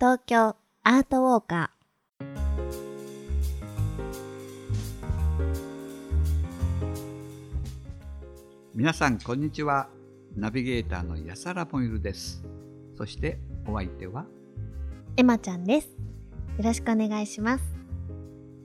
東京アートウォーカ皆さんこんにちは。ナビゲーターの安原もゆるです。そしてお相手は？ーエマちゃんです。よろしくお願いします。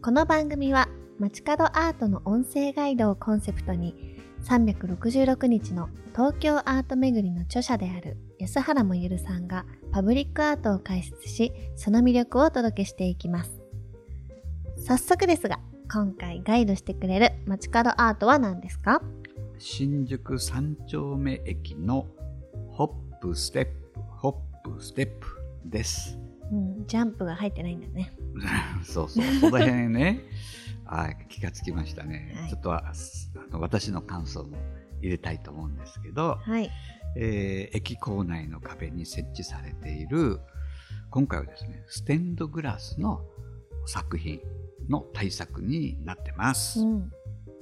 この番組は街角アートの音声ガイドをコンセプトに366日の東京アート巡りの著者である安原もゆるさんがパブリックアートを解説しその魅力をお届けしていきます。早速ですが今回ガイドしてくれる街角アートは何ですか？新宿三丁目駅のホップステップホップステップです。うん、ジャンプが入ってないんだね。そうそうその辺ね。あ 気がつきましたね、はい。ちょっとはあの私の感想も入れたいと思うんですけど、はい。えー駅構内の壁に設置されている今回はですねステンドグラスの作品の対策になってます、うん。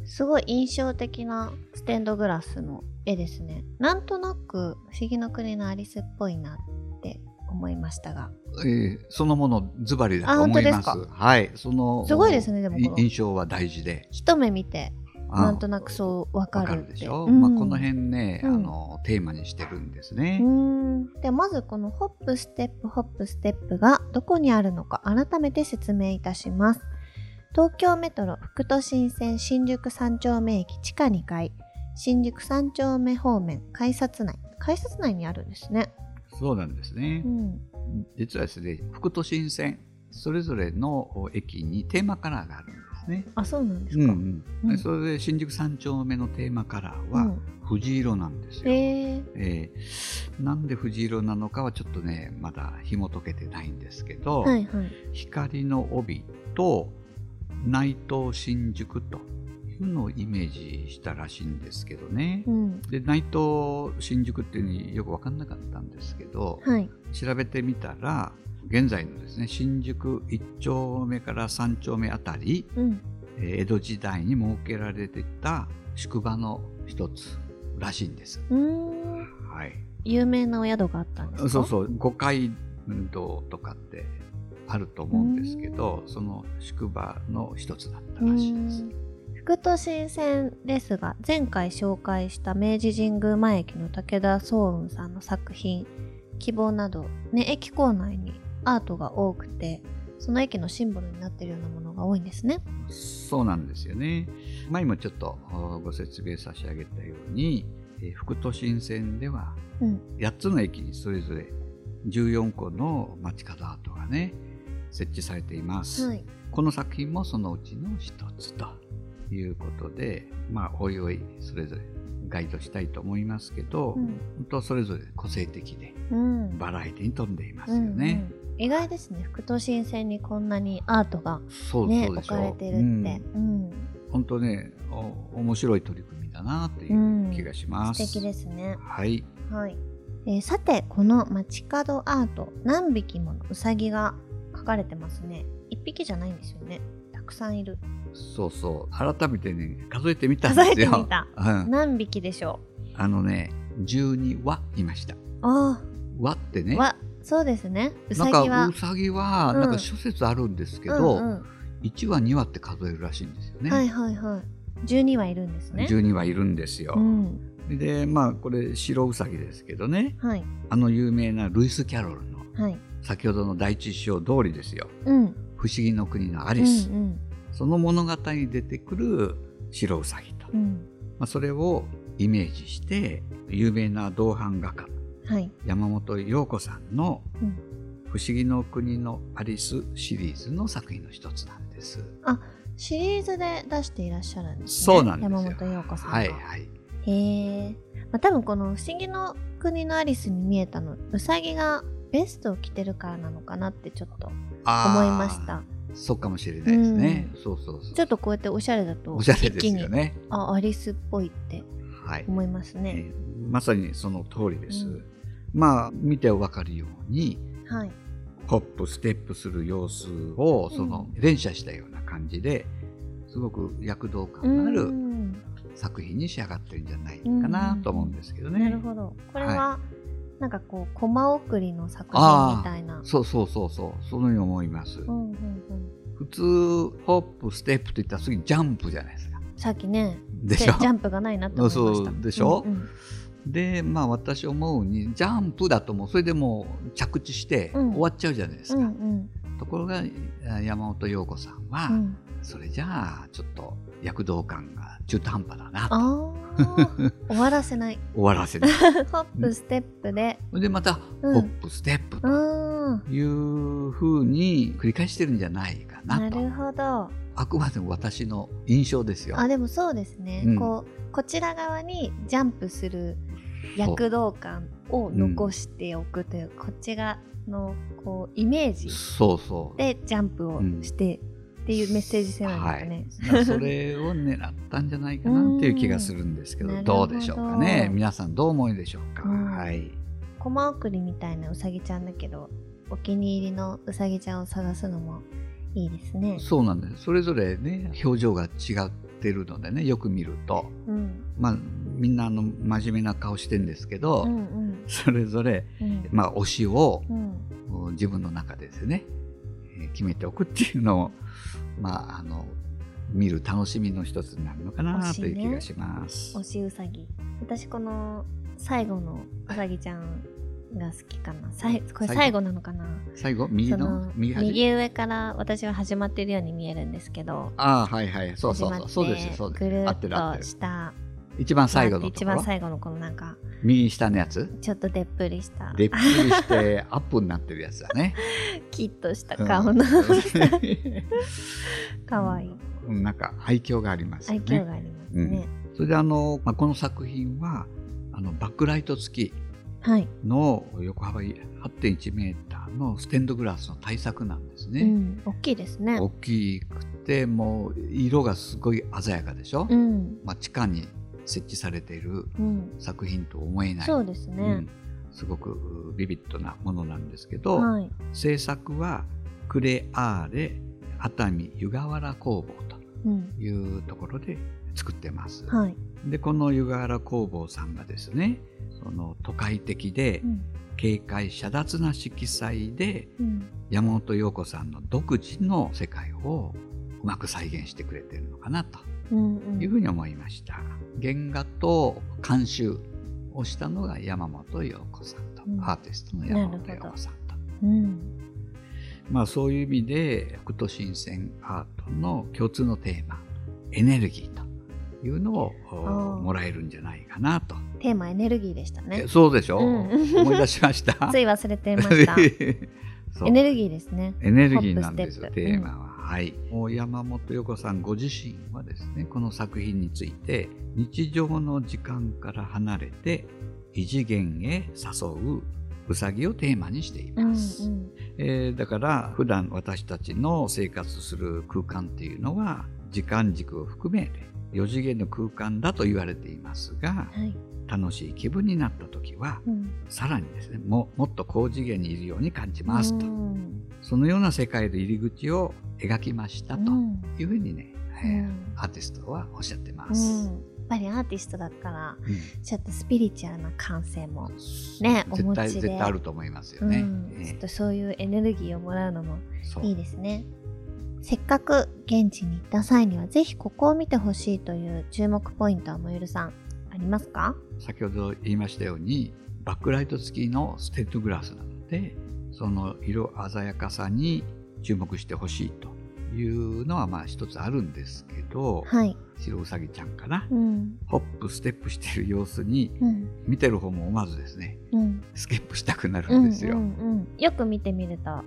すごい印象的なステンドグラスの絵ですね。なんとなく不思議の国のアリスっぽいなって思いましたが。えーそのものズバリだとあ思います本当ですはいそのすごいですねでも印象は大事で一目見て、あなんとなくそうわかるでしょ、うん。まあ、この辺ね、うん。あのテーマにしてるんですね、うん。でまずこのホップステップホップステップがどこにあるのか改めて説明いたします。東京メトロ副都心線新宿三丁目駅地下2階。新宿三丁目方面改札内。改札内にあるんですね。そうなんですね。う、ん。実はですね副都心線それぞれの駅にテーマカラーがあるんですね。あそうなんですか、うんうん。うん。それで新宿三丁目のテーマカラーはうん。藤色なんですよ、へええー。なんで藤色なのかはちょっとねまだ紐解けてないんですけど、はいはい。光の帯と内藤新宿というのをイメージしたらしいんですけどね、うん。で内藤新宿っていうのによく分かんなかったんですけどはい。調べてみたら現在のですね新宿1丁目から3丁目あたり、うん。えー江戸時代に設けられてた宿場の一つらしいんです。はい、有名なお宿があったんですか？そうそう。五街道とかってあると思うんですけどその宿場の一つだったらしいです。副都心線ですが前回紹介した明治神宮前駅の武田壮雲さんの作品希望など、ね、駅構内にアートが多くてその駅のシンボルになっているようなものが多いんですね。そうなんですよね。前にもちょっとおご説明差し上げたように、えー副都心線ではうん、8つの駅にそれぞれ14個の街角アートがね設置されています。はい、この作品もそのうちの一つということで、まあ、おいおいそれぞれガイドしたいと思いますけど、うん本当それぞれ個性的でうんバラエティに富んでいますよね。うんうん意外ですね。副都心線にこんなにアートが、そうね、置かれてるって。うん。うん。本当ねお面白い取り組みだなっていう気がします。素敵ですね。はい、はい、えーさてこの街角アート何匹ものうさぎが描かれてますね。一匹じゃないんですよね。たくさんいる。そうそう。改めてね数えてみたん数ですよ。えてみた。うん、何匹でしょあのね12羽いました。うあ羽ってねあわそうですね。うさなんぎは。かうさぎはうん。なんか諸説あるんですけど、うんうん。1羽2羽って数えるらしいんですよね。はいはいはい。12はいるんですね。12羽いるんですよ。うん。でまあこれ白ウサギですけどね。はい。あの有名なルイス・キャロルのはい。先ほどの第一師匠通りですよ。うん「不思議の国のアアリス」うんその物語に出てくる白ウサギと、うん、うんまあ、それをイメージして有名な銅版画家はい山本陽子さんのうん「不思議の国のアリス」シリーズの作品の一つなんです。シリーズで出していらっしゃるんですねそうなんですよ。山本陽子さんがはいはい。へえ、まあ、多分この「不思議の国のアリス」に見えたのうさぎがベストを着てるからなのかなってちょっと思いましたそうかもしれないですね。そうそうそう。ちょっとこうやっておしゃれだとおしゃれですよね。あアリスっぽいってはい。思いますね、えーまさにその通りです。うんまあ見てわかるようにはい。ホップステップする様子をその連写したような感じですごく躍動感のあうるん。作品に仕上がってるんじゃないかなと思うんですけどね。なるほど。これはなんかこうコマ送りの作品みたいな。そうそうそうそう。そのように思います、うんうんうん。普通ホップステップといったら次ジャンプじゃないですか。さっきねでしょ？ジャンプがないなって思いました。そうでしょ？うんうんでまあ私思うにジャンプだともうそれでもう着地してうん。終わっちゃうじゃないですうか、んうん。ところがあ山本陽子さんは、うん。それじゃあちょっと躍動感が中途半端だなと。終わらせない。終わらせる ホップステップで。でまた、うん。ホップステップうというふうに繰り返してるんじゃないかなと。なるほど。あくまでも私の印象ですよ。あでもそうですね、うん。こうこちら側にジャンプする躍動感を残しておくという、こっち側のこうイメージでジャンプをしてっていうメッセージ性なんはですかね。い、だからそれを狙ったんじゃないかなっていう気がするんですけどうん。どうでしょうかね。皆さんどう思いでしょうか、うん。はい。コマ送りみたいなうさぎちゃんだけどお気に入りのうさぎちゃんを探すのもいいですね。そうなんです。それぞれね表情が違ってるのでねよく見ると。うん。まあみんなあの真面目な顔してんですけど、うんうん。それぞれ、うん。まあ、推しをうん。自分の中でですね、えー決めておくっていうのを、まあ、あの見る楽しみの一つになるのかなという気がします。推しうさぎ。私この最後のうさぎちゃんが好きかな。さいこれ最後なのかな？最後？右の？右上から私は始まってるように見えるんですけど。ああはいはい。そうそうそう。そうですそうですぐる合っとる。下一番最後のと一番最後のこのなんか右下のやつ？ちょっとでっぷりした。でっぷりしてアップになってるやつだね。キッとしたうん。顔の。かわいい。うん。なんか愛嬌がありますよね。愛嬌がありますね、それであの、まあ、この作品はあのバックライト付きはい、の横幅8.1メーターのステンドグラスの対策なんですね。うん、大きいですね。大きくてもう色がすごい鮮やかでしょ、うん。まあ、地下に設置されているうん。作品と思えない。そうですね、うん。すごくビビッドなものなんですけど、はい。制作はクレアーレ熱海湯河原工房うん。というところで作ってます。はい。でこの湯河原工房さんがですねその都会的でうん。軽快遮奪な色彩でうん。山本陽子さんの独自の世界をうまく再現してくれてるのかなと。うんうんいうふうに思いました。原画と監修をしたのが山本陽子さんと、うん。アーティストの山本陽子さんと。うん。まあそういう意味で北斗新鮮アートの共通のテーマエネルギーというのをもらえるんじゃないかなと。テーマエネルギーでしたね。えそうでしょ、うん。思い出しました？つい忘れてました。エネルギーですね。エネルギーなんですよテーマは。はい、山本陽子さんご自身はですねこの作品について日常の時間から離れて異次元へ誘ううさぎをテーマにしていうんます。うんえーだから普段私たちの生活する空間っていうのは時間軸を含めて4次元の空間だと言われていますがはい。楽しい気分になった時はうん。さらにですねももっと高次元にいるように感じますと。うんそのような世界で入り口を描きましたとうん。いうふうにね、えーうん。アーティストはおっしゃってまうん。す。やっぱりアーティストだからうん。ちょっとスピリチュアルな感性もねお持ちで。絶対あると思いますよね。うん。えー。ちょっとそういうエネルギーをもらうのもいいですね。せっかく現地に行った際にはぜひここを見てほしいという注目ポイントはもゆるさんありますか？先ほど言いましたようにバックライト付きのステンドグラスなのでその色鮮やかさに注目してほしいというのはまあ一つあるんですけど、はい。白うさぎちゃんかな、うん。ホップステップしてる様子にうん。見てる方も思わずですねうん。スキップしたくなうんるんですよ。うんうんよく見てみると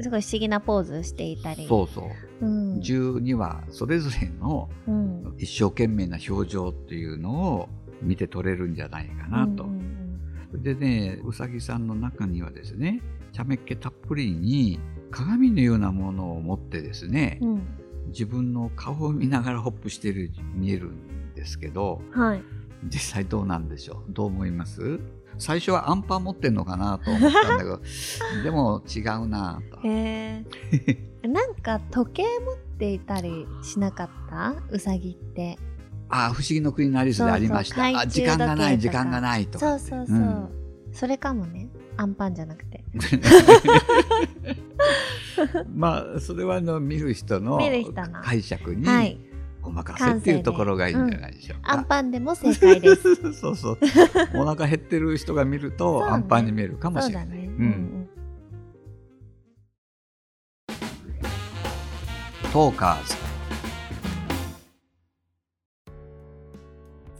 すごい不思議なポーズしていたり。そうそう、うん。12はそれぞれのうん。一生懸命な表情っていうのを見て取れるんじゃないかなと。うんうんでねうさぎさんの中にはですね茶目っ気たっぷりに鏡のようなものを持ってですね、うん。うん自分の顔を見ながらホップしてる見えるんですけどはい。実際どうなんでしょう？どう思います？最初はアンパン持ってんのかなと思ったんだけど でも違うなと。へえ なんか時計持っていたりしなかった？うさぎって。ああ不思議の国のアリスでありました。あ時間がない時間がないとそうそうそう、んそれかもね。アンパンじゃなくて。まあそれはあの見る人の解釈にはい。お任せっていうところがいいんじゃないでしょうアンか。パンでも正解です。そうそう お腹減ってる人が見るとね。アンパンに見えるかもそしれない。うだね、ううんん。トーカーズ。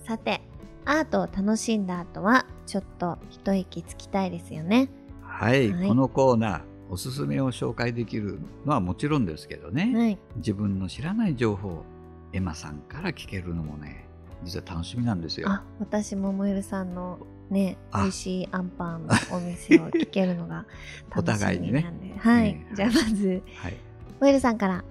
さてアートを楽しんだ後はちょっと一息つきたいですよね。はい、はい。このコーナーおすすめを紹介できるのはもちろんですけどね、はい。自分の知らない情報をエマさんから聞けるのもね実は楽しみなんですよ。あ私ももえるさんのねあ。美味しいアンパンのお店を聞けるのが お楽し互いにね。みなんで、はい、ねじゃあまずはい、もえるさんから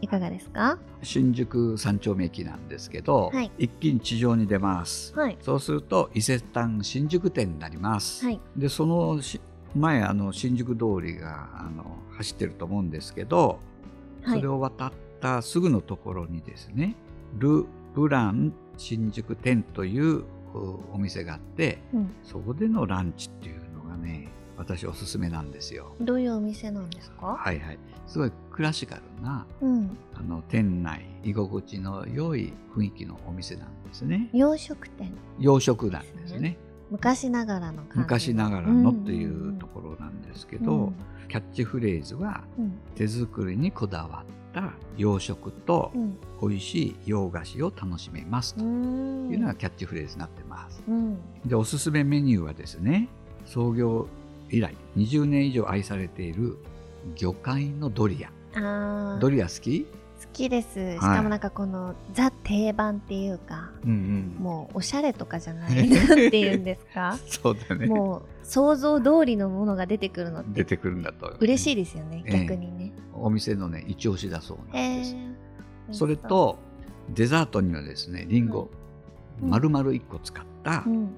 いかがですか？新宿三丁目駅なんですけど、はい。一気に地上に出ます。はい。そうすると伊勢丹新宿店になります。はい。でそのし前あの新宿通りがあの走ってると思うんですけど、はい。それを渡ったすぐのところにですねル・ブラン新宿店というおお店があってうん、そこでのランチっていう私おすすめなんですよ。どういうお店なんですか？はいはい。すごいクラシカルなうん。あの店内居心地の良い雰囲気のお店なんですね。洋食店。洋食なんですね。昔ながらの昔ながらのっていうところなんですけど、うんキャッチフレーズはうん。手作りにこだわった洋食とうん。美味しい洋菓子を楽しめますうとん。いうのがキャッチフレーズになってます。うん。でおすすめメニューはですね創業以来20年以上愛されている魚介のドリア。ドリア好き？好きですしかもなんかこの、ザ定番っていうかうんうん。もうおしゃれとかじゃない なんていうんですか？そうだね。もう想像通りのものが出てくるの出てくるんだと。嬉しいい。ですよね、ええ逆にね。お店のね、一押しだそうなんへです。えそれ、と、デザートにはですね、リンゴ、うん丸々1個使ったうん、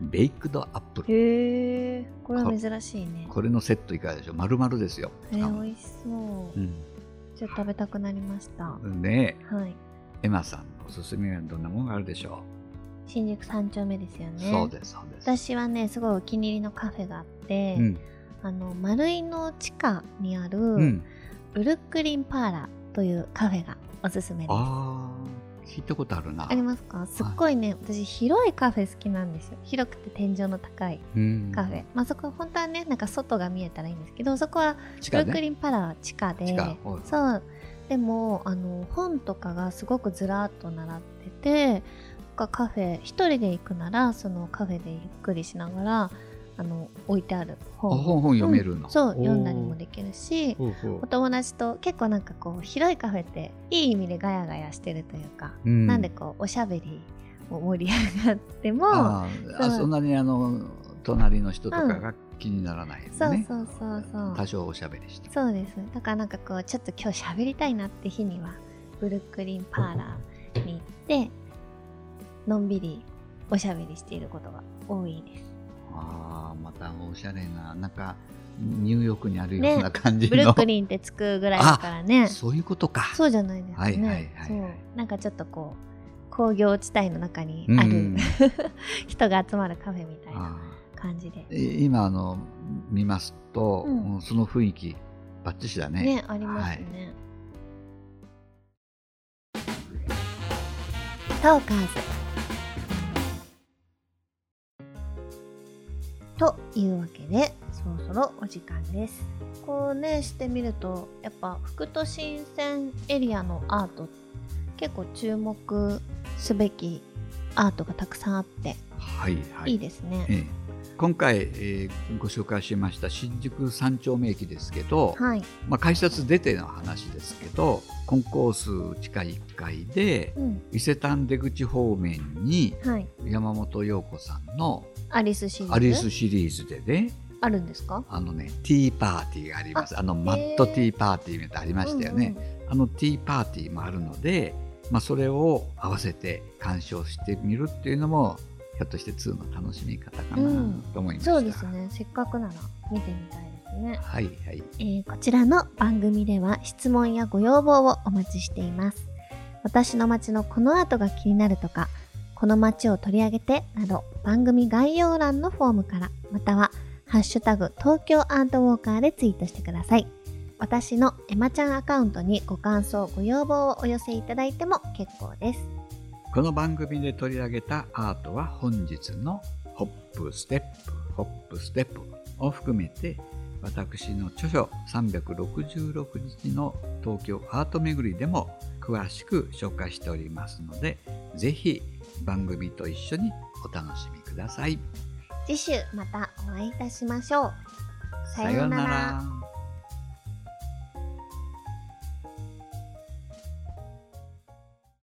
ベイクドアップル。へえこれは珍しいね。これのセットいかがでしょう？丸々ですよ。えー、美味しそう。うんちょっと食べたくなりました。ねはい。エマさんのおすすめはどんなものがあるでしょ新宿三丁目ですよう、ね。そうです、そうです。私はね、すごいお気に入りのカフェがあって、うん。あの、丸井の地下にある、うん。ブルックリンパーラーというカフェがおすすめです。ああ、聞いたことあるな。ありますか？すっごいね、私広いカフェ好きなんですよ。広くて天井の高いうんカフェ。まあそこは本当はね、なんか外が見えたらいいんですけど、そこはブルック。リンパーラーは地下で、地下はいそう。でも、あの、本とかがすごくずらっと並ってて、カフェ、一人で行くなら、そのカフェでゆっくりしながら、あの、置いてあるあ本。本本読めるの、そう、おー。読んだりもできるし、お友達と結構なんかこう広いカフェっていい意味でガヤガヤしてるというか、うん。なんでこうおしゃべりも盛り上がってもあそうそんなにあの隣の人とかが気にならないよね、そうそうそうそう。多少おしゃべりして。そうですだからなんかこうちょっと今日喋りたいなって日にはブルックリンパーラーに行ってのんびりおしゃべりしていることが多いですああまたおしゃれななんかニューヨークにあるようねな感じの、ブルックリンってつくぐらいだからね。そういうことか。そうじゃないですかね、はいはいはい。なんかちょっとこう工業地帯の中にあるうん。人が集まるカフェみたいなあ感じで。今あの見ますと、うん。その雰囲気バッチシだね。ねありますね、トーカーズというわけでそろそろお時間です。こうねしてみるとやっぱ副都心線エリアのアート結構注目すべきアートがたくさんあってはいはい。いいですね、ええ。今回、えーご紹介しました新宿三丁目駅ですけど、はい、まあ、改札出ての話ですけどコンコース地下1階でうん。伊勢丹出口方面にはい、山本陽子さんのアリスシリーズ？アリスシリーズでね。あるんですか？あのねティーパーティーがあります。あのマットティーパーティーみたいなのありましたよね、あのティーパーティーもあるので、まあ、それを合わせて鑑賞してみるっていうのもひょっとして2の楽しみ方かなと思いました、そうですね。せっかくなら見てみたいですね、はいはい。えーこちらの番組では質問やご要望をお待ちしています。私の街のこのアートが気になるとかこの街を取り上げてなど番組概要欄のフォームからまたはハッシュタグ東京アートウォーカーでツイートしてください。私のエマちゃんアカウントにご感想、ご要望をお寄せいただいても結構です。この番組で取り上げたアートは本日のホップステップ、ホップステップを含めて私の著書366日の東京アート巡りでも詳しく紹介しておりますので、ぜひ番組と一緒にお楽しみください。次週またお会いいたしましょう。さようなら。